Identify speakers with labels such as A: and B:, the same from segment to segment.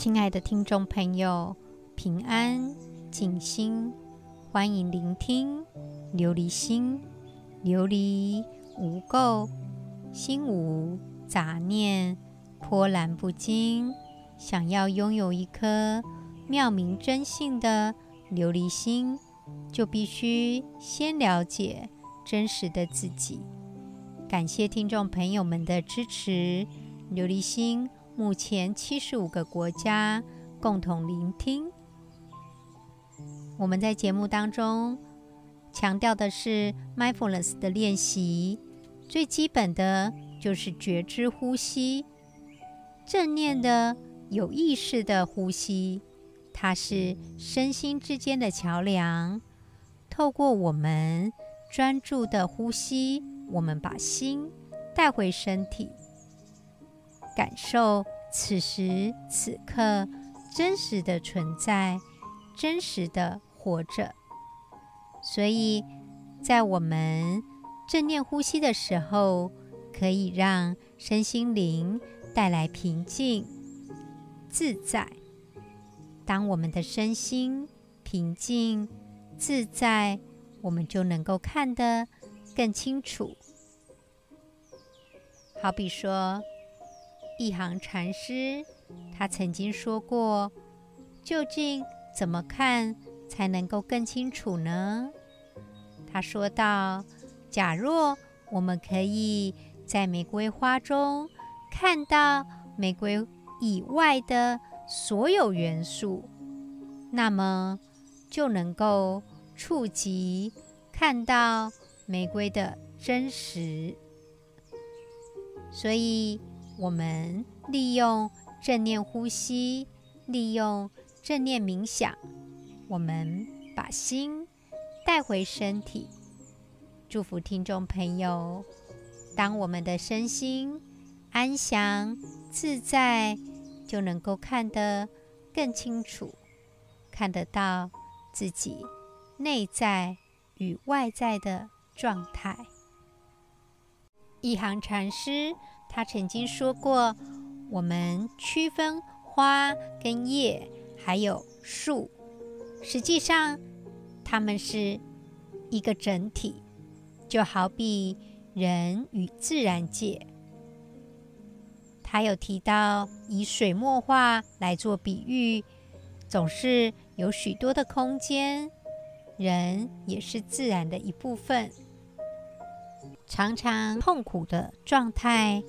A: 亲爱的听众朋友，平安静心，欢迎聆听琉璃心。琉璃无垢，心无杂念，波澜不惊。想要拥有一颗妙明真性的琉璃心，就必须先了解真实的自己。感谢听众朋友们的支持，琉璃心。目前七十五个国家共同聆听。我们在节目当中强调的是 mindfulness 的练习，最基本的就是觉知呼吸，正念的有意识的呼吸，它是身心之间的桥梁。透过我们专注的呼吸，我们把心带回身体。感受此时此刻真实的存在，真实的活着。所以在我们正念呼吸的时候，可以让身心灵带来平静、自在。当我们的身心平静、自在，我们就能够看得更清楚。好比说。一行禅师，他曾经说过：“究竟怎么看才能够更清楚呢？”他说道：“假若我们可以在玫瑰花中看到玫瑰以外的所有元素，那么就能够触及看到玫瑰的真实。”所以。我们利用正念呼吸，利用正念冥想，我们把心带回身体。祝福听众朋友，当我们的身心安详自在，就能够看得更清楚，看得到自己内在与外在的状态。一行禅师。他曾经说过：“我们区分花跟叶，还有树，实际上它们是一个整体，就好比人与自然界。”他有提到以水墨画来做比喻，总是有许多的空间，人也是自然的一部分。常常痛苦的状态，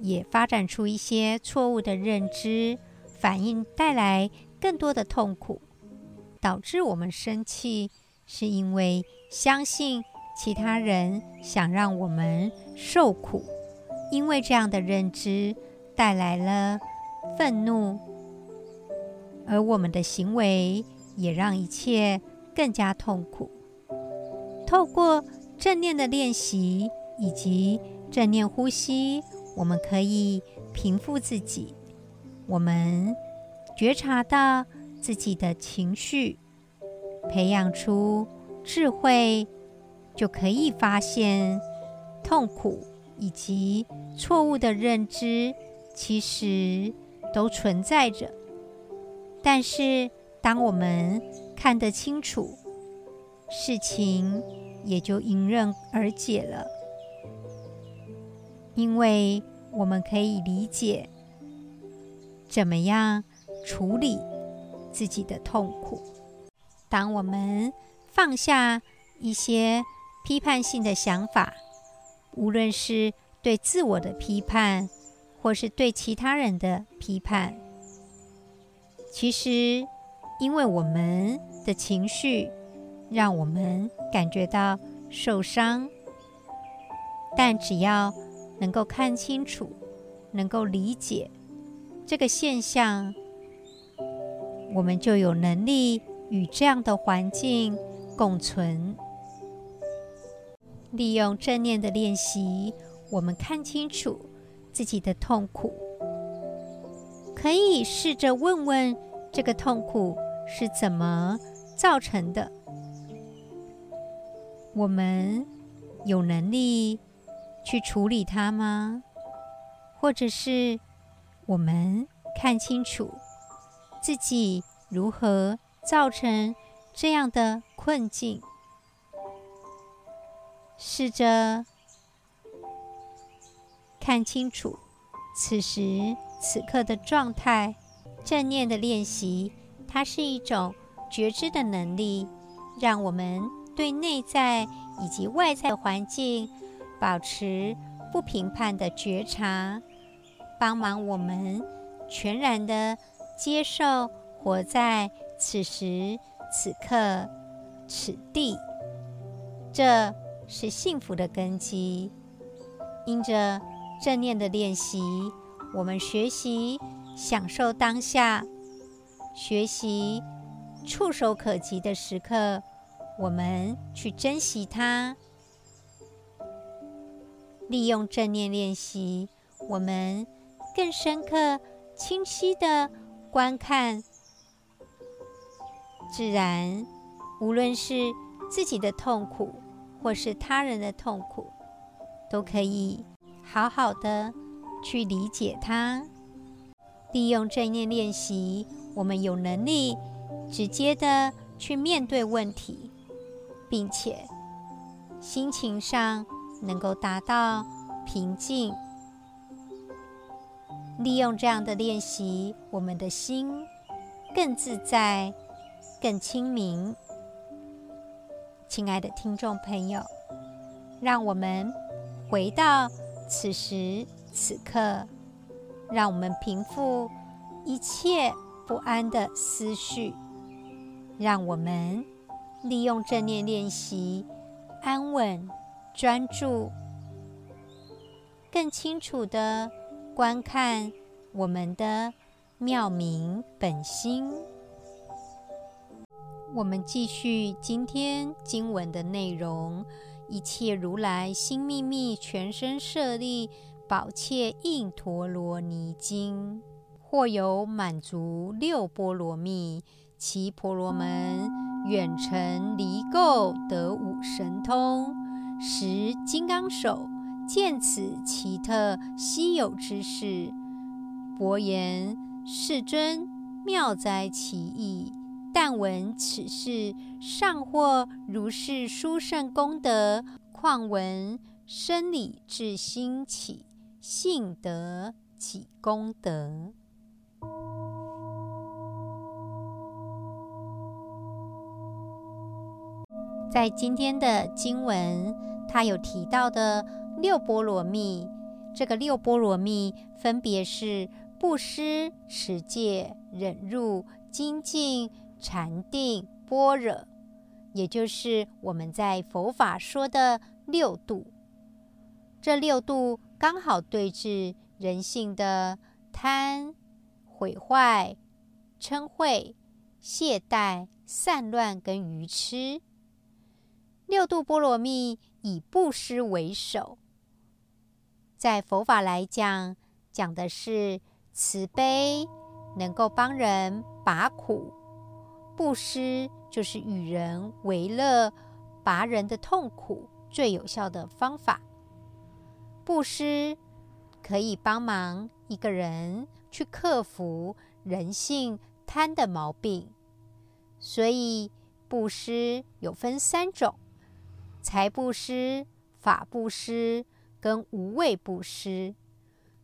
A: 也发展出一些错误的认知，反应带来更多的痛苦，导致我们生气，是因为相信其他人想让我们受苦，因为这样的认知带来了愤怒，而我们的行为也让一切更加痛苦。透过正念的练习以及正念呼吸，我们可以平复自己，我们觉察到自己的情绪，培养出智慧，就可以发现痛苦以及错误的认知其实都存在着。但是，当我们看得清楚，事情也就迎刃而解了。因为我们可以理解怎么样处理自己的痛苦。当我们放下一些批判性的想法，无论是对自我的批判，或是对其他人的批判，其实因为我们的情绪让我们感觉到受伤，但只要能够看清楚，能够理解这个现象，我们就有能力与这样的环境共存。利用正念的练习，我们看清楚自己的痛苦，可以试着问问这个痛苦是怎么造成的。我们有能力去处理它吗？或者是我们看清楚自己如何造成这样的困境，试着看清楚此时此刻的状态。正念的练习，它是一种觉知的能力，让我们对内在以及外在的环境保持不评判的觉察，帮忙我们全然的接受活在此时此刻此地，这是幸福的根基。因着正念的练习，我们学习。享受当下，学习触手可及的时刻，我们去珍惜它。利用正念练习，我们更深刻、清晰地观看自然，无论是自己的痛苦，或是他人的痛苦，都可以好好的去理解它。利用正念练习，我们有能力直接的去面对问题，并且心情上能够达到平静。利用这样的练习，我们的心更自在、更清明。亲爱的听众朋友，让我们回到此时此刻。让我们平复一切不安的思绪，让我们利用正念练习，安稳、专注，更清楚地观看我们的妙明本心。我们继续今天经文的内容：一切如来心秘密，全身舍利。宝切印陀罗尼经，或有满足六波罗蜜，其婆罗门远程离垢得五神通。十金刚手见此奇特稀有之事，薄言：世尊妙哉其意！但闻此事，尚获如是殊胜功德，况闻生理至心起。信德几功德？在今天的经文，他有提到的六波罗蜜，这个六波罗蜜分别是布施、持戒、忍辱、精进、禅定、般若，也就是我们在佛法说的六度。这六度。刚好对治人性的贪、毁坏、嗔恚、懈怠、散乱跟愚痴。六度波罗蜜以布施为首，在佛法来讲，讲的是慈悲，能够帮人拔苦；布施就是与人为乐，拔人的痛苦，最有效的方法。布施可以帮忙一个人去克服人性贪的毛病，所以布施有分三种：财布施、法布施跟无畏布施。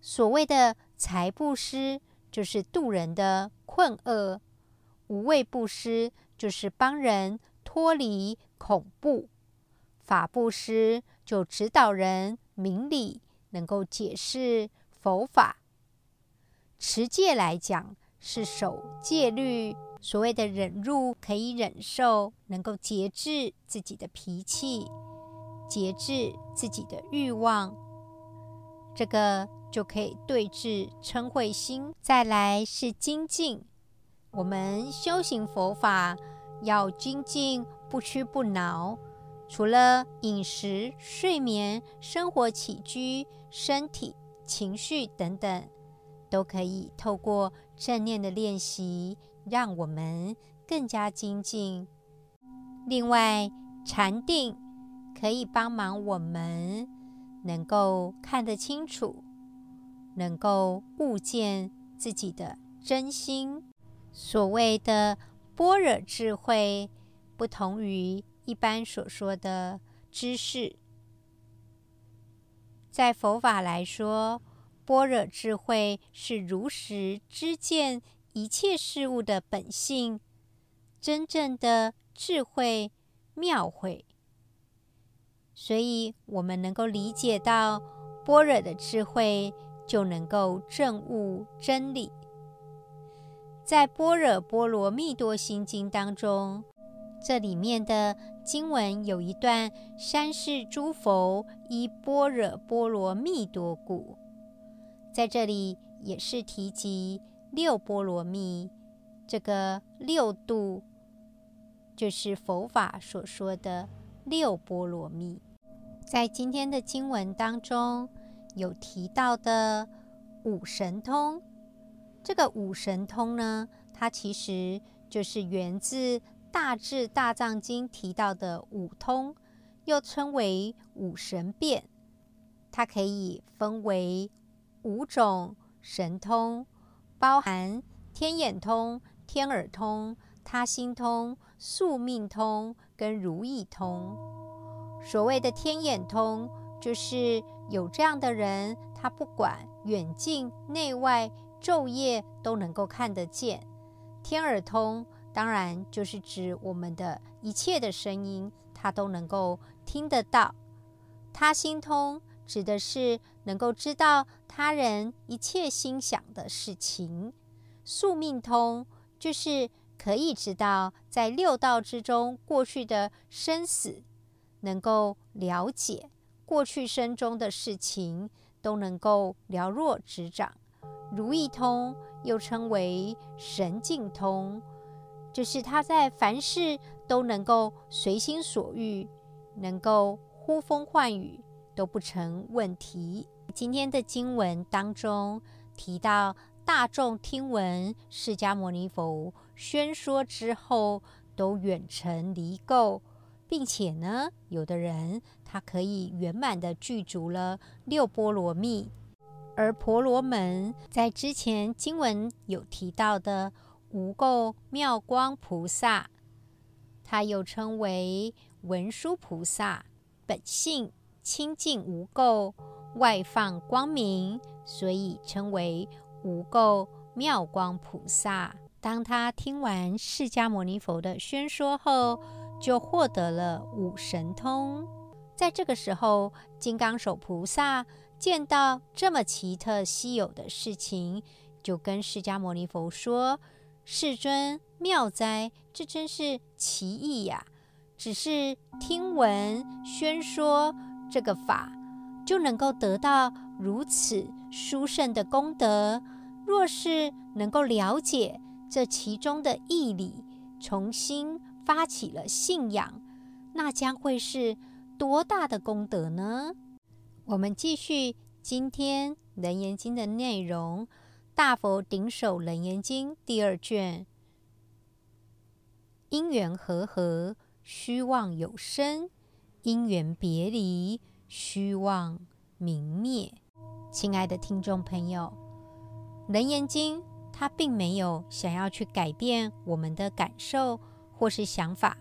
A: 所谓的财布施就是渡人的困厄，无畏布施就是帮人脱离恐怖，法布施就指导人。明理能够解释佛法，持戒来讲是守戒律。所谓的忍辱，可以忍受，能够节制自己的脾气，节制自己的欲望，这个就可以对治嗔恚心。再来是精进，我们修行佛法要精进，不屈不挠。除了饮食、睡眠、生活起居、身体、情绪等等，都可以透过正念的练习，让我们更加精进。另外，禅定可以帮忙我们能够看得清楚，能够悟见自己的真心。所谓的般若智慧，不同于一般所说的知识。在佛法来说，般若智慧是如实知见一切事物的本性，真正的智慧妙慧。所以，我们能够理解到般若的智慧，就能够证悟真理。在《般若波罗蜜多心经》当中，这里面的经文有一段：“三世诸佛依般若波罗蜜多故。”在这里也是提及六波罗蜜，这个六度就是佛法所说的六波罗蜜。在今天的经文当中有提到的五神通，这个五神通呢，它其实就是源自。《大智大藏经》提到的五通，又称为五神变，它可以分为五种神通，包含天眼通、天耳通、他心通、宿命通跟如意通。所谓的天眼通，就是有这样的人，他不管远近内外昼夜都能够看得见。天耳通。当然，就是指我们的一切的声音，他都能够听得到。他心通指的是能够知道他人一切心想的事情。宿命通就是可以知道在六道之中过去的生死，能够了解过去生中的事情，都能够了若指掌。如意通又称为神境通。就是他在凡事都能够随心所欲，能够呼风唤雨都不成问题。今天的经文当中提到，大众听闻释迦牟尼佛宣说之后，都远程离垢，并且呢，有的人他可以圆满的具足了六波罗蜜，而婆罗门在之前经文有提到的。无垢妙光菩萨，他又称为文殊菩萨，本性清净无垢，外放光明，所以称为无垢妙光菩萨。当他听完释迦牟尼佛的宣说后，就获得了五神通。在这个时候，金刚手菩萨见到这么奇特稀有的事情，就跟释迦牟尼佛说。世尊妙哉，这真是奇异呀！只是听闻宣说这个法，就能够得到如此殊胜的功德。若是能够了解这其中的义理，重新发起了信仰，那将会是多大的功德呢？我们继续今天《楞严经》的内容。大佛顶首楞严经第二卷，因缘和合，虚妄有生；因缘别离，虚妄明灭。亲爱的听众朋友，楞严经它并没有想要去改变我们的感受或是想法，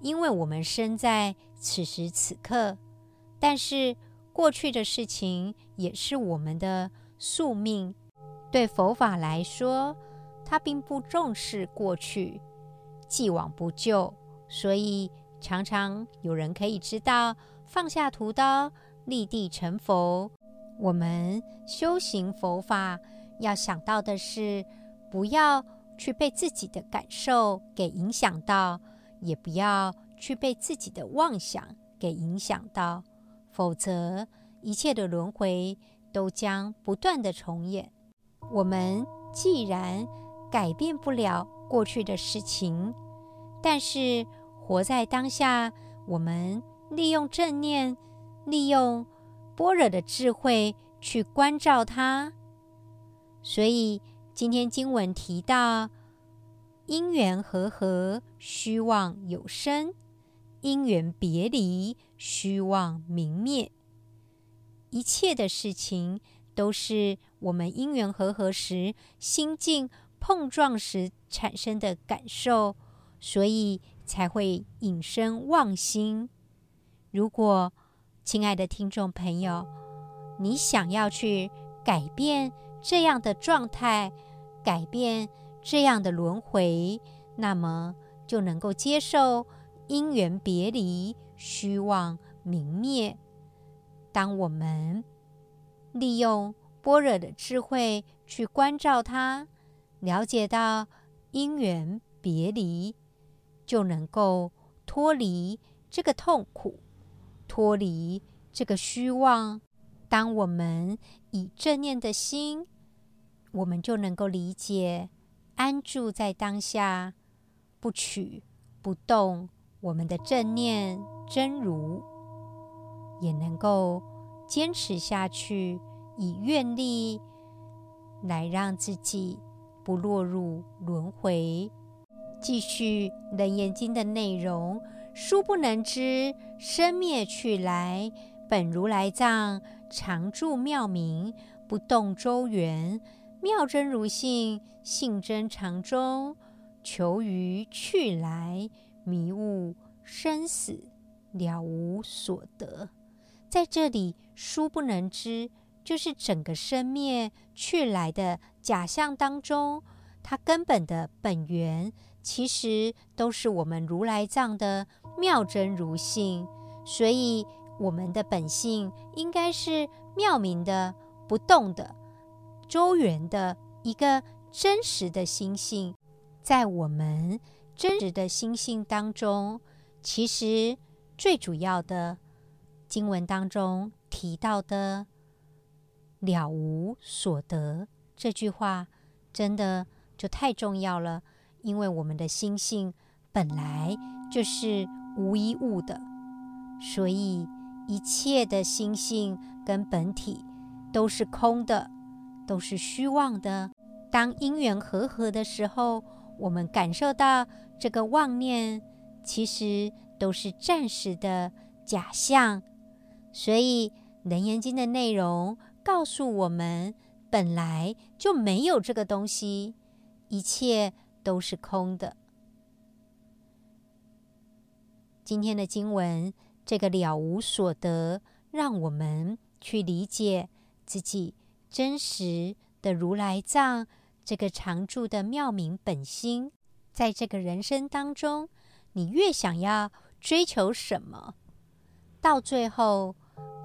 A: 因为我们身在此时此刻，但是过去的事情也是我们的宿命。对佛法来说，它并不重视过去，既往不咎，所以常常有人可以知道放下屠刀，立地成佛。我们修行佛法要想到的是，不要去被自己的感受给影响到，也不要去被自己的妄想给影响到，否则一切的轮回都将不断的重演。我们既然改变不了过去的事情，但是活在当下，我们利用正念，利用般若的智慧去关照它。所以今天经文提到，因缘和合，虚妄有生；因缘别离，虚妄明灭。一切的事情。都是我们因缘和合时，心境碰撞时产生的感受，所以才会引生妄心。如果，亲爱的听众朋友，你想要去改变这样的状态，改变这样的轮回，那么就能够接受因缘别离、虚妄明灭。当我们利用般若的智慧去关照它，了解到因缘别离，就能够脱离这个痛苦，脱离这个虚妄。当我们以正念的心，我们就能够理解安住在当下，不取不动。我们的正念真如也能够坚持下去，以愿力来让自己。不落入轮回。继续《楞严经》的内容：殊不能知生灭去来，本如来藏常住妙明，不动周圆，妙真如性，性真常中，求于去来，迷悟生死，了无所得。在这里，殊不能知。就是整个生灭去来的假象当中，它根本的本源其实都是我们如来藏的妙真如性，所以我们的本性应该是妙明的、不动的、周圆的一个真实的心性。在我们真实的心性当中，其实最主要的经文当中提到的。了无所得这句话真的就太重要了，因为我们的心性本来就是无一物的，所以一切的心性跟本体都是空的，都是虚妄的。当因缘和合的时候，我们感受到这个妄念其实都是暂时的假象，所以《楞严经》的内容。告诉我们，本来就没有这个东西，一切都是空的。今天的经文，这个了无所得，让我们去理解自己真实的如来藏，这个常住的妙明本心。在这个人生当中，你越想要追求什么，到最后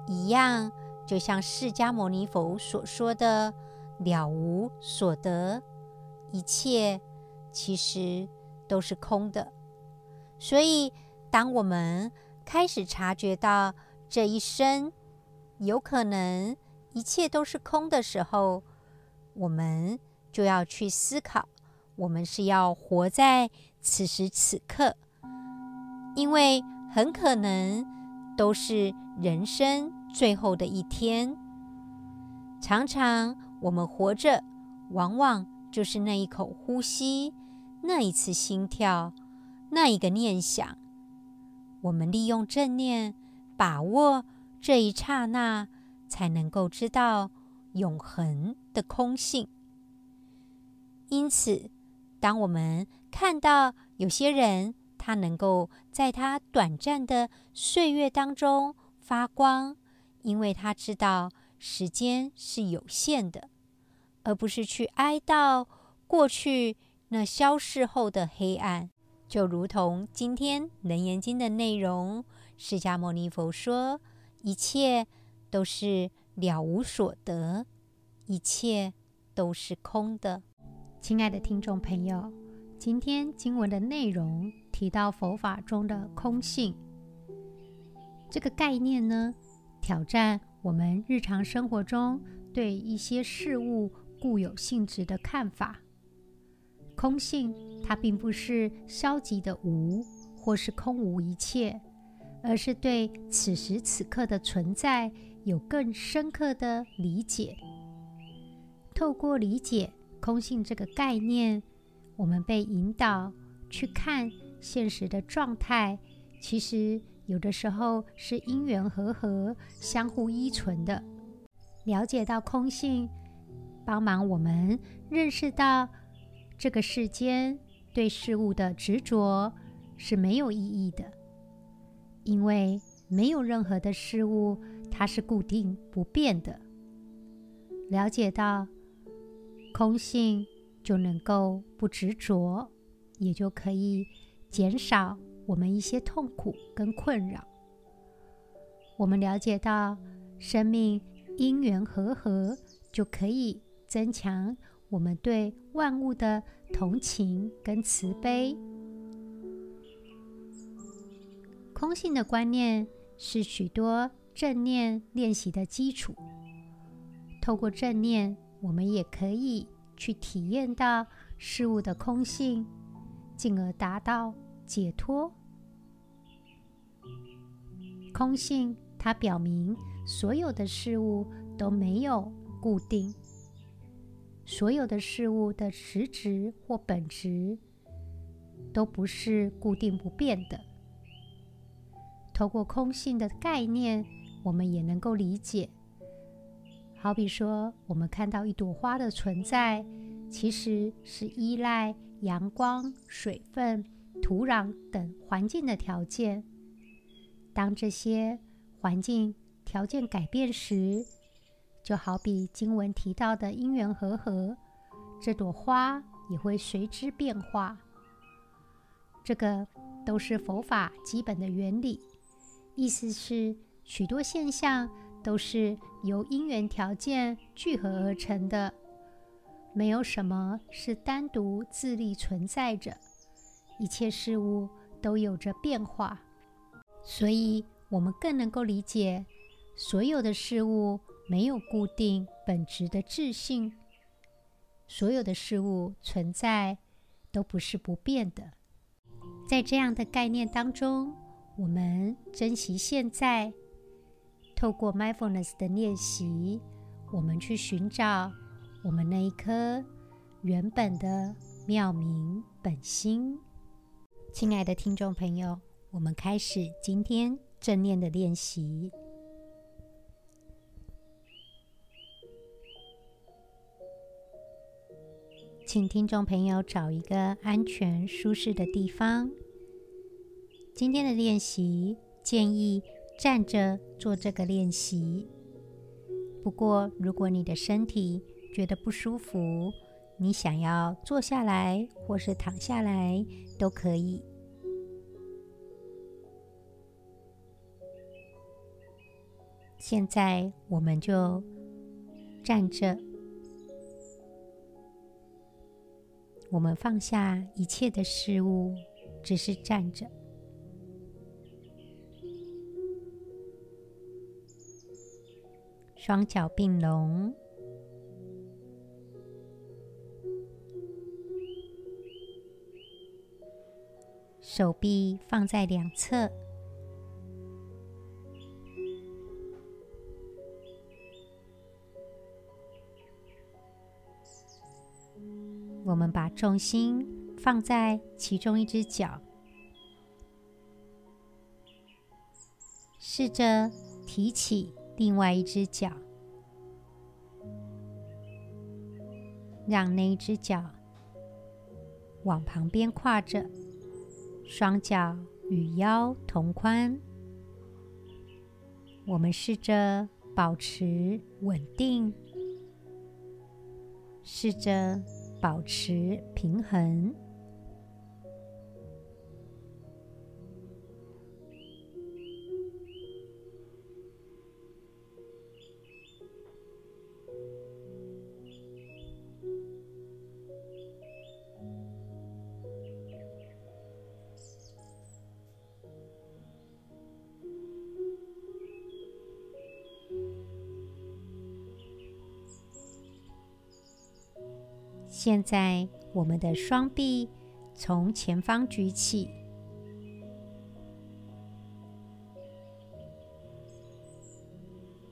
A: 一样。就像释迦牟尼佛所说的“了无所得”，一切其实都是空的。所以，当我们开始察觉到这一生有可能一切都是空的时候，我们就要去思考：我们是要活在此时此刻，因为很可能都是人生。最后的一天，常常我们活着，往往就是那一口呼吸，那一次心跳，那一个念想。我们利用正念，把握这一刹那，才能够知道永恒的空性。因此，当我们看到有些人，他能够在他短暂的岁月当中发光。因为他知道时间是有限的，而不是去哀悼过去那消逝后的黑暗。就如同今天《楞严经》的内容，释迦牟尼佛说：“一切都是了无所得，一切都是空的。”亲爱的听众朋友，今天经文的内容提到佛法中的空性这个概念呢，挑战我们日常生活中对一些事物固有性质的看法。空性，它并不是消极的无，或是空无一切，而是对此时此刻的存在有更深刻的理解。透过理解空性这个概念，我们被引导去看现实的状态，其实。有的时候是因缘和合，相互依存的。了解到空性，帮忙我们认识到这个世间对事物的执着是没有意义的，因为没有任何的事物它是固定不变的。了解到空性，就能够不执着，也就可以减少我们一些痛苦跟困扰。我们了解到生命因缘和合，就可以增强。我们对万物的同情跟慈悲，空性的观念是许多正念练习的基础。透过正念，我们也可以去体验到事物的空性，进而达到解脱。空性，它表明所有的事物都没有固定。所有的事物的实质或本质都不是固定不变的。透过空性的概念，我们也能够理解。好比说，我们看到一朵花的存在，其实是依赖阳光、水分、土壤等环境的条件。当这些环境条件改变时，就好比经文提到的因缘和合，这朵花也会随之变化。这个都是佛法基本的原理，意思是许多现象都是由因缘条件聚合而成的，没有什么是单独自立存在着，一切事物都有着变化，所以我们更能够理解所有的事物。没有固定本质的自性，所有的事物存在都不是不变的。在这样的概念当中，我们珍惜现在，透过 mindfulness 的练习，我们去寻找我们那一颗原本的妙明本心。亲爱的听众朋友，我们开始今天正念的练习。请听众朋友找一个安全舒适的地方。今天的练习建议站着做这个练习。不过，如果你的身体觉得不舒服，你想要坐下来或是躺下来都可以。现在我们就站着。我们放下一切的事物，只是站着，双脚并拢，手臂放在两侧。重心放在其中一只脚，试着提起另外一只脚，让那一只脚往旁边跨着，双脚与腰同宽。我们试着保持稳定，试着。保持平衡。现在，我们的双臂从前方举起，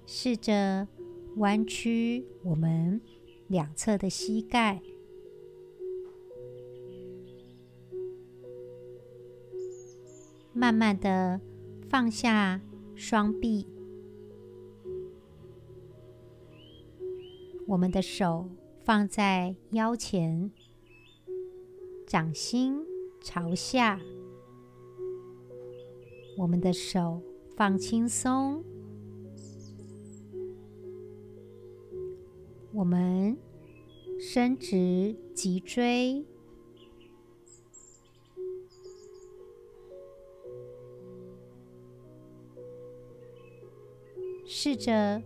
A: 试着弯曲我们两侧的膝盖，慢慢的放下双臂，我们的手。放在腰前，掌心朝下，我们的手放轻松，我们伸直脊椎，试着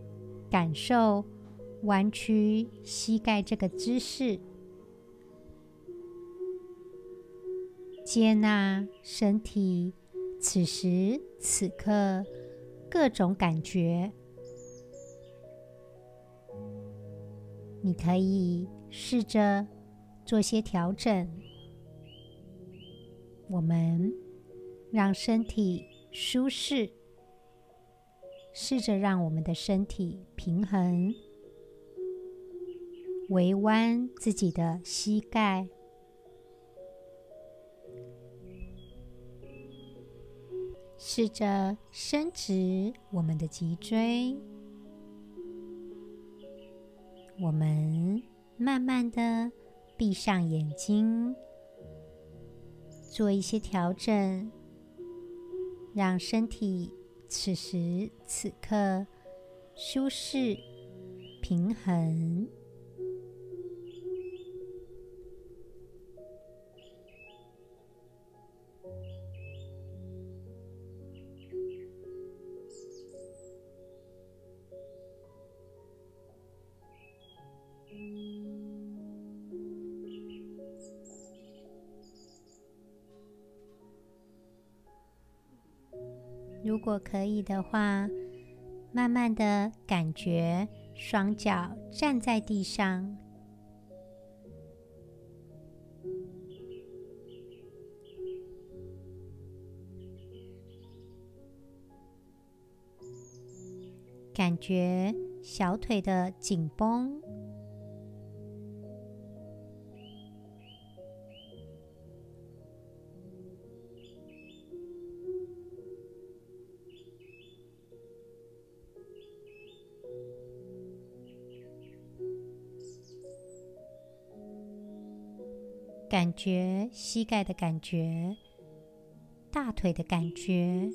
A: 感受弯曲膝盖这个姿势。接纳身体此时此刻各种感觉，你可以试着做些调整。我们让身体舒适，试着让我们的身体平衡，微弯自己的膝盖。试着伸直我们的脊椎，我们慢慢的闭上眼睛，做一些调整，让身体此时此刻舒适平衡。如果可以的话，慢慢的感觉双脚站在地上，感觉小腿的紧绷。感觉膝盖的感觉，大腿的感觉，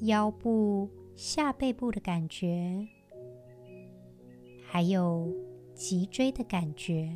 A: 腰部、下背部的感觉，还有脊椎的感觉。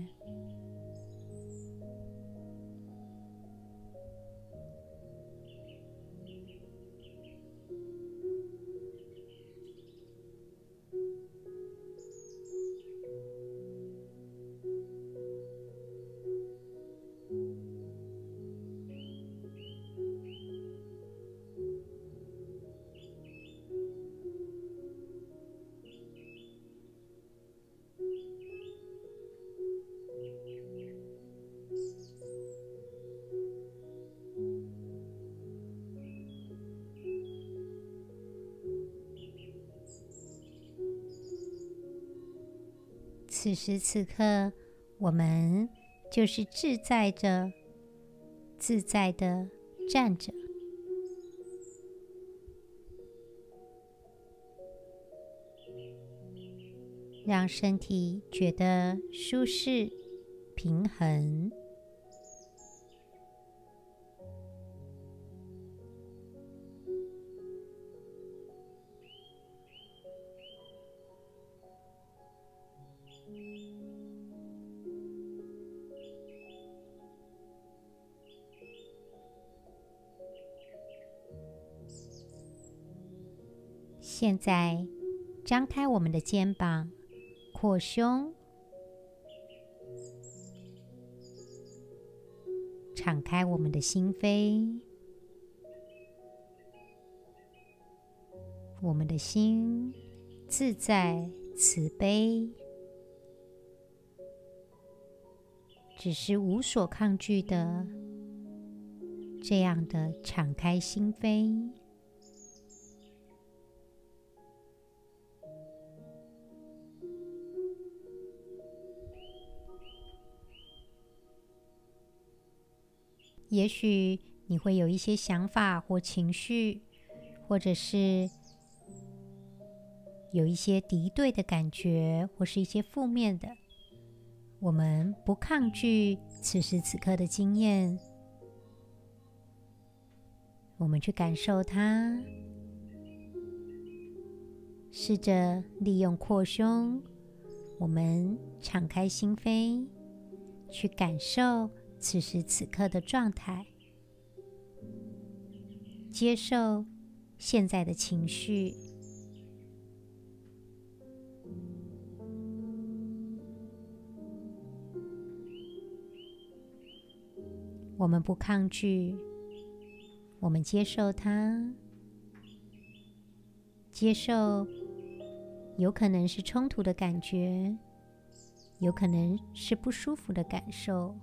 A: 此时此刻，我们就是自在着、自在的站着，让身体觉得舒适、平衡。现在，张开我们的肩膀，扩胸，敞开我们的心扉。我们的心自在慈悲，只是无所抗拒的这样的敞开心扉。也许你会有一些想法或情绪，或者是有一些敌对的感觉，或是一些负面的。我们不抗拒此时此刻的经验，我们去感受它，试着利用扩胸，我们敞开心扉，去感受此时此刻的状态，接受现在的情绪。我们不抗拒，我们接受它，接受有可能是冲突的感觉，有可能是不舒服的感受。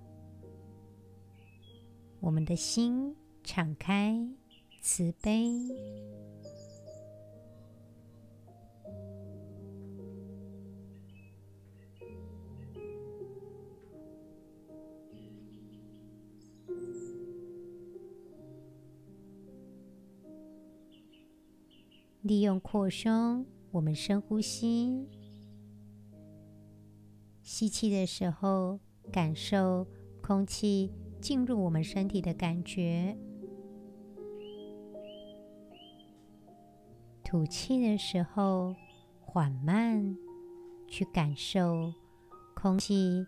A: 我们的心敞开，慈悲。利用扩胸，我们深呼吸。吸气的时候，感受空气进入我们身体的感觉；吐气的时候，缓慢去感受空气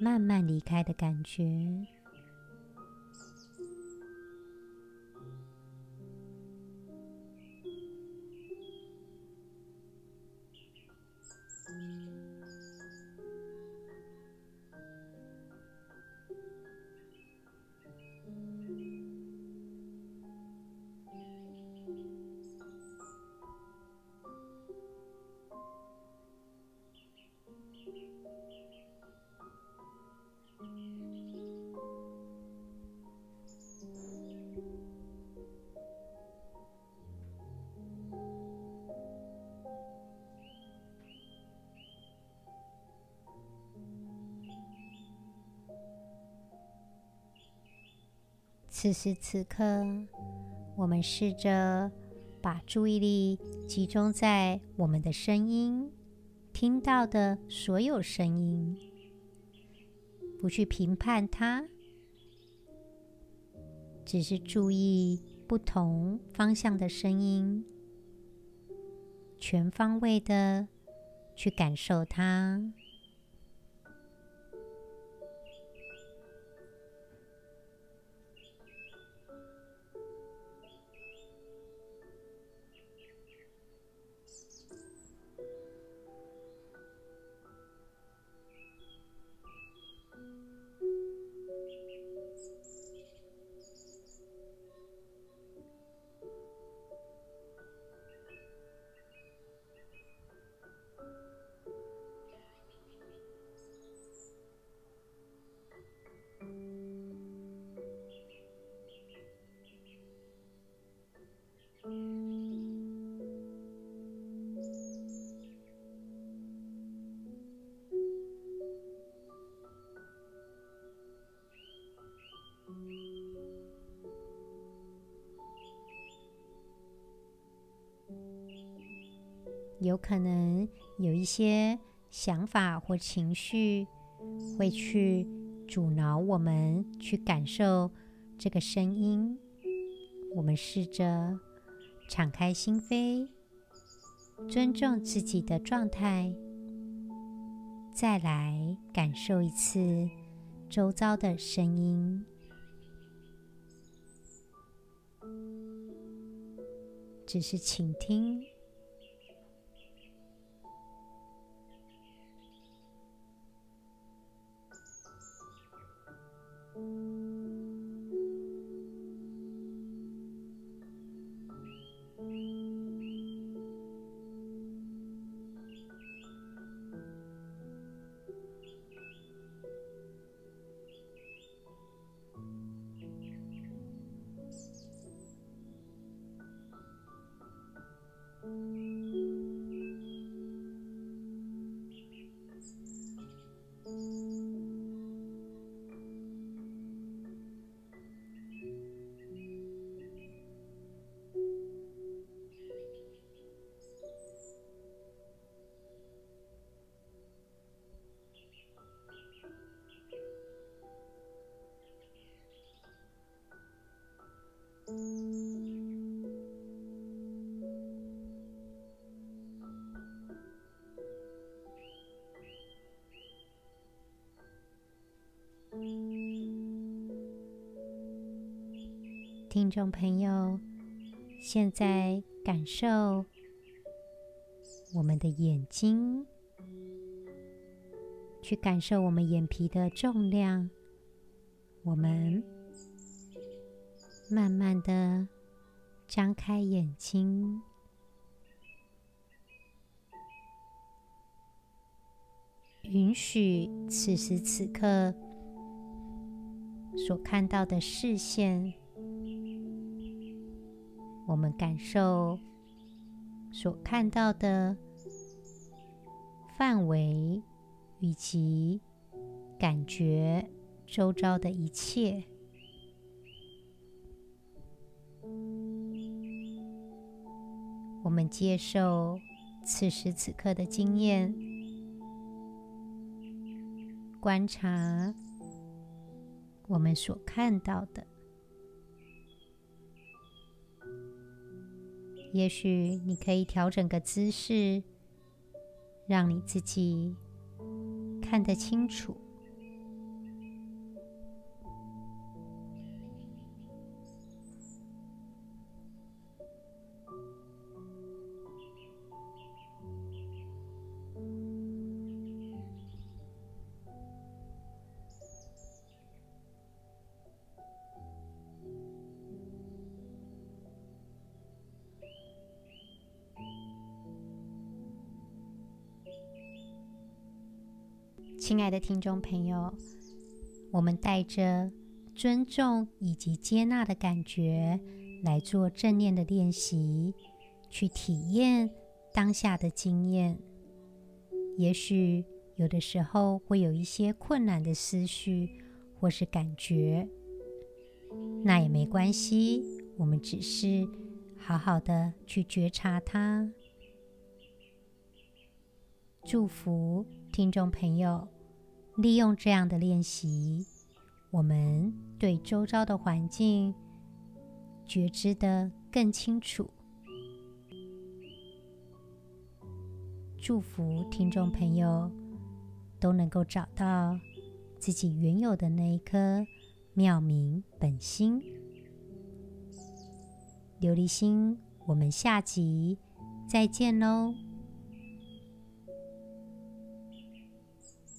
A: 慢慢离开的感觉。此时此刻，我们试着把注意力集中在我们的声音，听到的所有声音，不去评判它，只是注意不同方向的声音，全方位的去感受它。有可能有一些想法或情绪会去阻挠我们去感受这个声音。我们试着敞开心扉，尊重自己的状态，再来感受一次周遭的声音，只是倾听。听众朋友，现在感受我们的眼睛，去感受我们眼皮的重量。我们慢慢的张开眼睛，允许此时此刻所看到的视线。我们感受所看到的范围，以及感觉周遭的一切。我们接受此时此刻的经验，观察我们所看到的。也许你可以调整个姿势，让你自己看得清楚。亲爱的听众朋友，我们带着尊重以及接纳的感觉来做正念的练习，去体验当下的经验。也许有的时候会有一些困难的思绪或是感觉，那也没关系，我们只是好好的去觉察它。祝福听众朋友。利用这样的练习，我们对周遭的环境觉知得更清楚。祝福听众朋友都能够找到自己原有的那一颗妙明本心。琉璃心，我们下集再见喽。